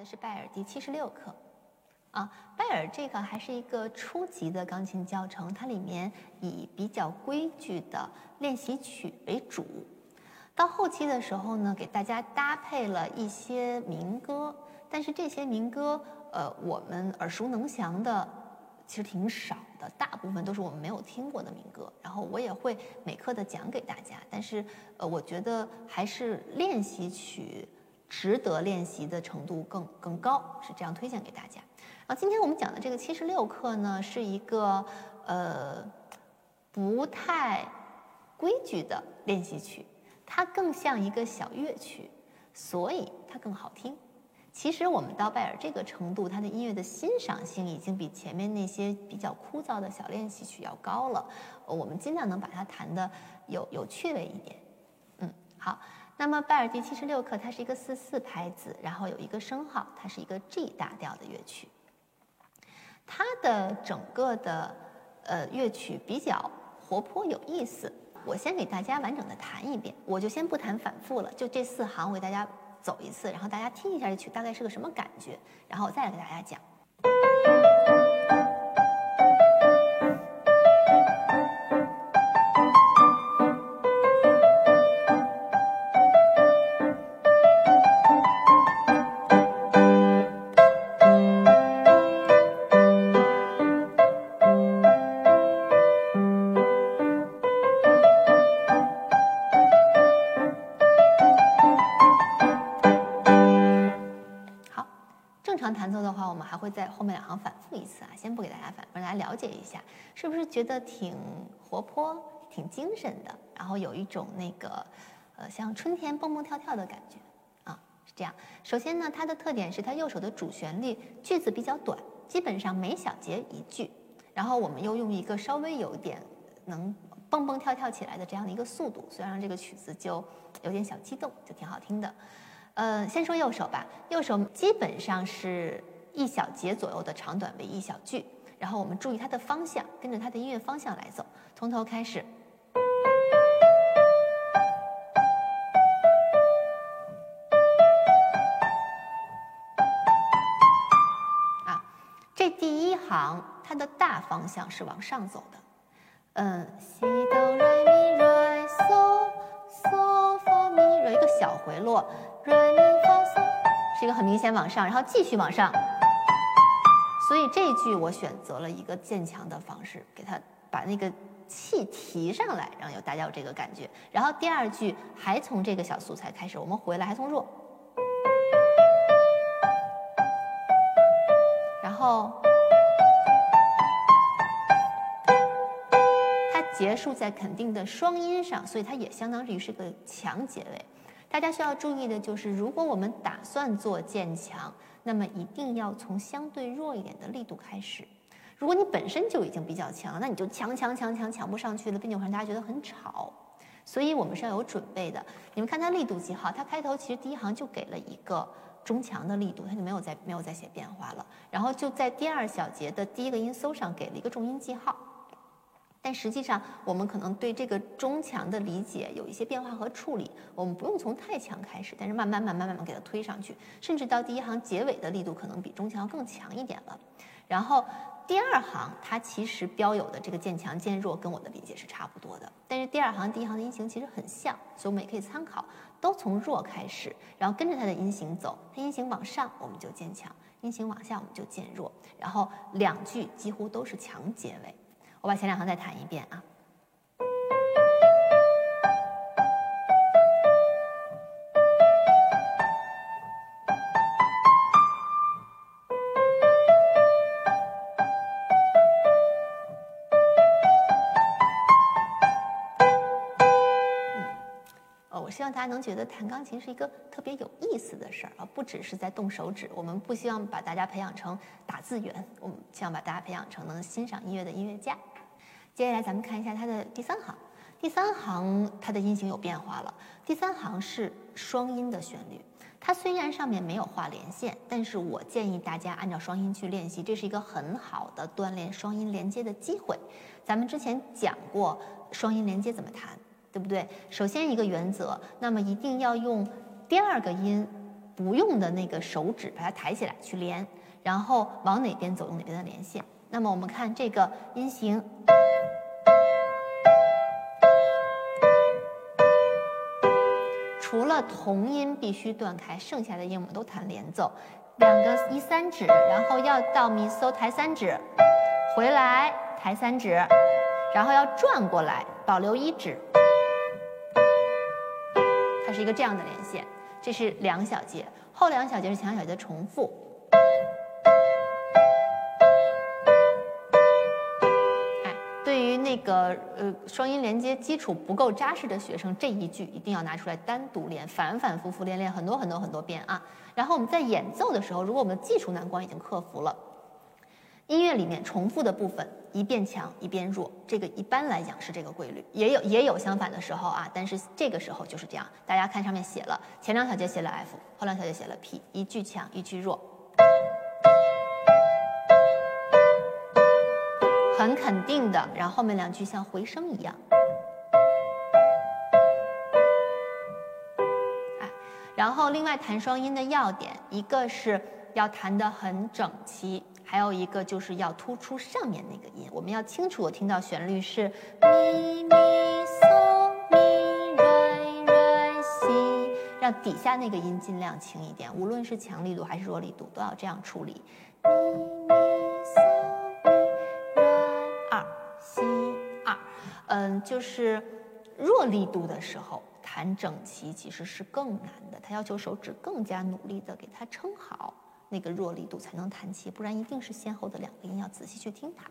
的是拜耳第七十六课，啊，拜耳这个还是一个初级的钢琴教程，它里面以比较规矩的练习曲为主。到后期的时候呢，给大家搭配了一些民歌，但是这些民歌，呃，我们耳熟能详的其实挺少的，大部分都是我们没有听过的民歌。然后我也会每课的讲给大家，但是呃，我觉得还是练习曲。值得练习的程度更更高，是这样推荐给大家。然后今天我们讲的这个七十六课呢，是一个呃不太规矩的练习曲，它更像一个小乐曲，所以它更好听。其实我们到拜尔这个程度，它的音乐的欣赏性已经比前面那些比较枯燥的小练习曲要高了。我们尽量能把它弹的有有趣味一点。嗯，好。那么拜耳第七十六课，它是一个四四拍子，然后有一个升号，它是一个 G 大调的乐曲。它的整个的呃乐曲比较活泼有意思。我先给大家完整的弹一遍，我就先不弹反复了，就这四行我给大家走一次，然后大家听一下这曲大概是个什么感觉，然后我再来给大家讲。正常弹奏的话，我们还会在后面两行反复一次啊，先不给大家反复，让大家了解一下，是不是觉得挺活泼、挺精神的？然后有一种那个，呃，像春天蹦蹦跳跳的感觉啊，是这样。首先呢，它的特点是它右手的主旋律句子比较短，基本上每小节一句，然后我们又用一个稍微有一点能蹦蹦跳跳起来的这样的一个速度，所以让这个曲子就有点小激动，就挺好听的。呃，先说右手吧。右手基本上是一小节左右的长短为一小句，然后我们注意它的方向，跟着它的音乐方向来走。从头开始。啊，这第一行它的大方向是往上走的。嗯，落。是一个很明显往上，然后继续往上，所以这句我选择了一个渐强的方式，给它把那个气提上来，让有大家有这个感觉。然后第二句还从这个小素材开始，我们回来还从弱，然后它结束在肯定的双音上，所以它也相当于是个强结尾。大家需要注意的就是，如果我们打算做渐强，那么一定要从相对弱一点的力度开始。如果你本身就已经比较强，那你就强强强强强不上去了，并且会让大家觉得很吵。所以我们是要有准备的。你们看它力度记号，它开头其实第一行就给了一个中强的力度，它就没有再没有再写变化了。然后就在第二小节的第一个音搜上给了一个重音记号。但实际上，我们可能对这个中强的理解有一些变化和处理。我们不用从太强开始，但是慢慢、慢慢、慢慢给它推上去，甚至到第一行结尾的力度可能比中强更强一点了。然后第二行它其实标有的这个渐强渐弱跟我的理解是差不多的，但是第二行第一行的音型其实很像，所以我们也可以参考，都从弱开始，然后跟着它的音型走，它音型往上我们就渐强，音型往下我们就渐弱，然后两句几乎都是强结尾。我把前两行再弹一遍啊。我希望大家能觉得弹钢琴是一个特别有意思的事儿啊，不只是在动手指。我们不希望把大家培养成打字员，我们希望把大家培养成能欣赏音乐的音乐家。接下来咱们看一下它的第三行，第三行它的音型有变化了。第三行是双音的旋律，它虽然上面没有画连线，但是我建议大家按照双音去练习，这是一个很好的锻炼双音连接的机会。咱们之前讲过双音连接怎么弹，对不对？首先一个原则，那么一定要用第二个音不用的那个手指把它抬起来去连，然后往哪边走用哪边的连线。那么我们看这个音型，除了同音必须断开，剩下的音我们都弹连奏。两个一三指，然后要到咪嗦抬三指，回来抬三指，然后要转过来保留一指。它是一个这样的连线，这是两小节，后两小节是前两小节的重复。那个呃双音连接基础不够扎实的学生，这一句一定要拿出来单独练，反反复复练练很多很多很多遍啊。然后我们在演奏的时候，如果我们的技术难关已经克服了，音乐里面重复的部分一变强一变弱，这个一般来讲是这个规律，也有也有相反的时候啊，但是这个时候就是这样。大家看上面写了，前两小节写了 F，后两小节写了 P，一句强一句弱，很肯定的，然后后面两句像回声一样。哎，然后另外弹双音的要点，一个是要弹得很整齐。还有一个就是要突出上面那个音，我们要清楚我听到旋律是咪咪嗦咪瑞瑞西，让底下那个音尽量轻一点，无论是强力度还是弱力度都要这样处理。嗯，就是弱力度的时候弹整齐其实是更难的，它要求手指更加努力的给它撑好。那个弱力度才能弹齐，不然一定是先后的两个音，要仔细去听它。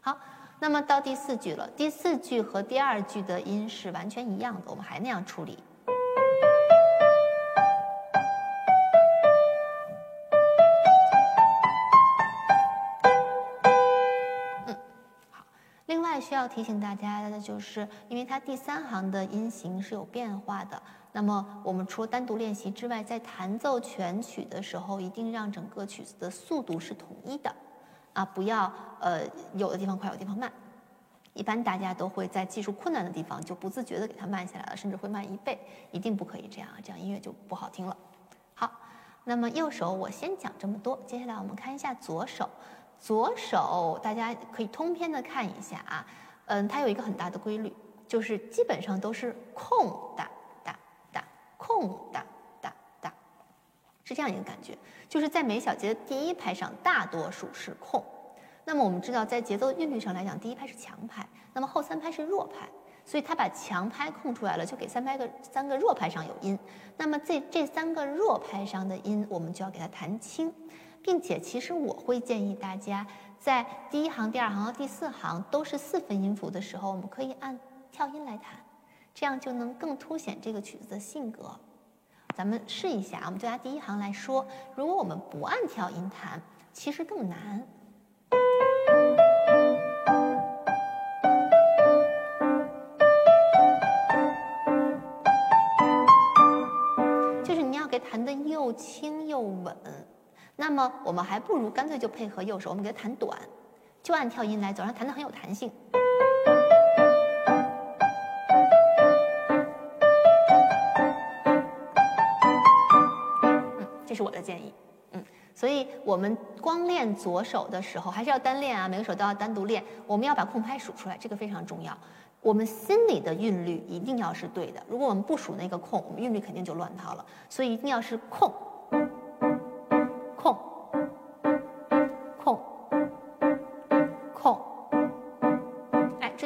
好，那么到第四句了，第四句和第二句的音是完全一样的，我们还那样处理。需要提醒大家的就是，因为它第三行的音型是有变化的。那么，我们除了单独练习之外，在弹奏全曲的时候，一定让整个曲子的速度是统一的，啊，不要呃有的地方快，有的地方慢。一般大家都会在技术困难的地方就不自觉的给它慢下来了，甚至会慢一倍，一定不可以这样，这样音乐就不好听了。好，那么右手我先讲这么多，接下来我们看一下左手。左手大家可以通篇的看一下啊，嗯，它有一个很大的规律，就是基本上都是空哒哒哒。空哒哒哒，是这样一个感觉，就是在每小节的第一拍上，大多数是空。那么我们知道，在节奏韵律上来讲，第一拍是强拍，那么后三拍是弱拍，所以它把强拍空出来了，就给三拍个三个弱拍上有音。那么这这三个弱拍上的音，我们就要给它弹轻，并且其实我会建议大家，在第一行、第二行和第四行都是四分音符的时候，我们可以按跳音来弹。这样就能更凸显这个曲子的性格。咱们试一下，我们就拿第一行来说，如果我们不按跳音弹，其实更难。就是你要给弹的又轻。那么我们还不如干脆就配合右手，我们给它弹短，就按跳音来走，让弹的很有弹性。这是我的建议，嗯，所以我们光练左手的时候，还是要单练啊，每个手都要单独练。我们要把空拍数出来，这个非常重要。我们心里的韵律一定要是对的，如果我们不数那个空，我们韵律肯定就乱套了。所以一定要是，空，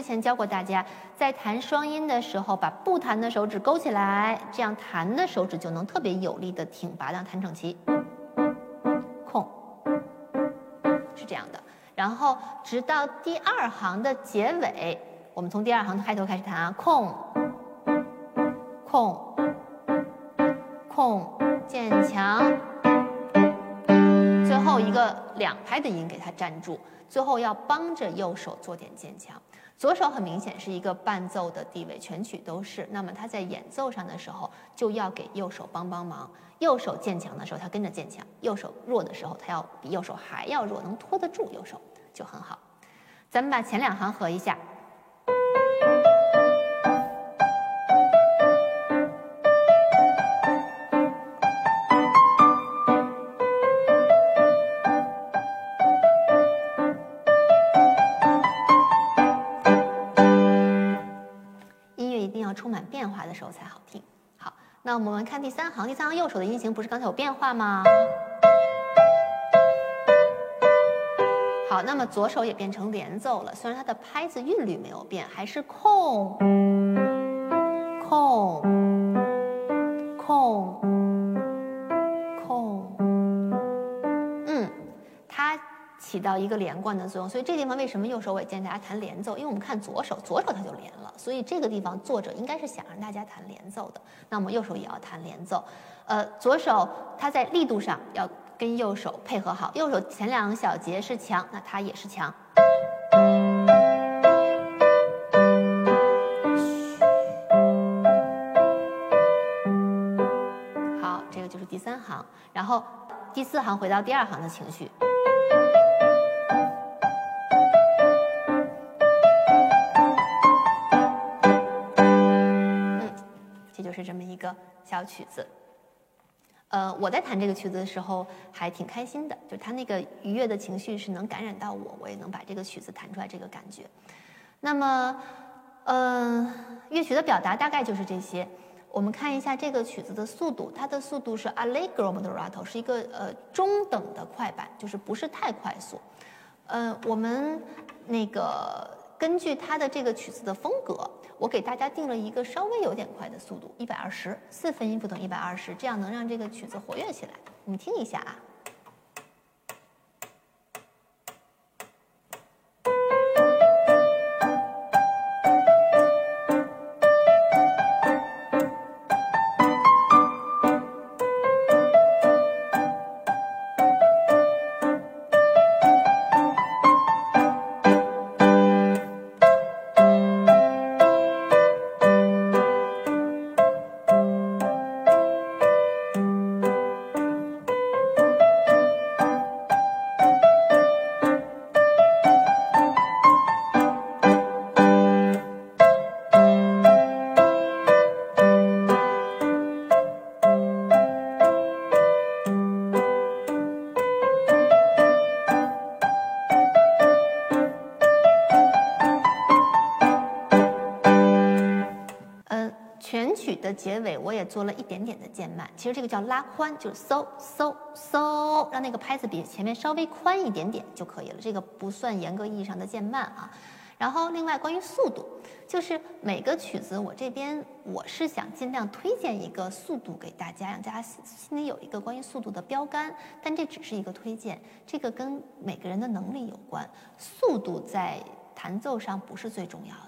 前教过大家，在弹双音的时候，把不弹的手指勾起来，这样弹的手指就能特别有力的挺拔，让弹整齐。空，是这样的。然后直到第二行的结尾，我们从第二行的开头开始弹啊，空，空，空，渐强，最后一个两拍的音给它站住，最后要帮着右手做点渐强。左手很明显是一个伴奏的地位，全曲都是。那么他在演奏上的时候，就要给右手帮帮忙。右手渐强的时候，他跟着渐强；右手弱的时候，他要比右手还要弱，能拖得住右手就很好。咱们把前两行合一下。满变化的时候才好听。好，那我们看第三行，第三行右手的音型不是刚才有变化吗？好，那么左手也变成连奏了，虽然它的拍子韵律没有变，还是空空起到一个连贯的作用，所以这地方为什么右手我也建议大家弹连奏？因为我们看左手，左手它就连了，所以这个地方作者应该是想让大家弹连奏的。那么右手也要弹连奏，呃，左手它在力度上要。跟右手配合好，右手前两个小节是强，那它也是强。好，这个就是第三行，然后第四行回到第二行的情绪。小曲子。呃，我在弹这个曲子的时候还挺开心的，就他那个愉悦的情绪是能感染到我，我也能把这个曲子弹出来这个感觉。那么，呃，乐曲的表达大概就是这些。我们看一下这个曲子的速度，它的速度是 allegro moderato，是一个呃中等的快板，就是不是太快速。呃，我们那个根据它的这个曲子的风格。我给大家定了一个稍微有点快的速度，一百二十四分音符等于一百二十，这样能让这个曲子活跃起来。你听一下啊。结尾我也做了一点点的渐慢，其实这个叫拉宽，就是嗖嗖嗖，让那个拍子比前面稍微宽一点点就可以了。这个不算严格意义上的渐慢啊。然后另外关于速度，就是每个曲子我这边我是想尽量推荐一个速度给大家，让大家心里有一个关于速度的标杆。但这只是一个推荐，这个跟每个人的能力有关。速度在弹奏上不是最重要的。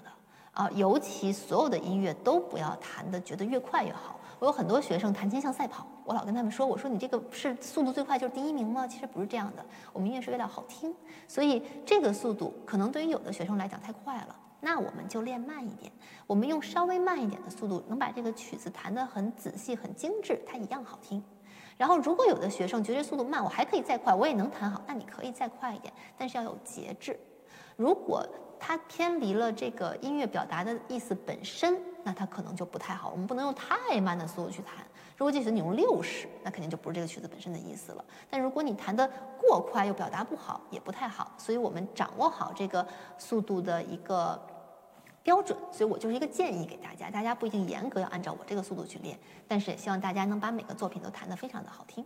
啊，尤其所有的音乐都不要弹的，觉得越快越好。我有很多学生弹琴像赛跑，我老跟他们说，我说你这个是速度最快就是第一名吗？其实不是这样的，我们音乐是为了好听，所以这个速度可能对于有的学生来讲太快了，那我们就练慢一点，我们用稍微慢一点的速度，能把这个曲子弹得很仔细、很精致，它一样好听。然后如果有的学生觉得速度慢，我还可以再快，我也能弹好，那你可以再快一点，但是要有节制。如果它偏离了这个音乐表达的意思本身，那它可能就不太好。我们不能用太慢的速度去弹。如果这曲子你用六十，那肯定就不是这个曲子本身的意思了。但如果你弹得过快又表达不好，也不太好。所以我们掌握好这个速度的一个标准。所以我就是一个建议给大家，大家不一定严格要按照我这个速度去练，但是也希望大家能把每个作品都弹得非常的好听。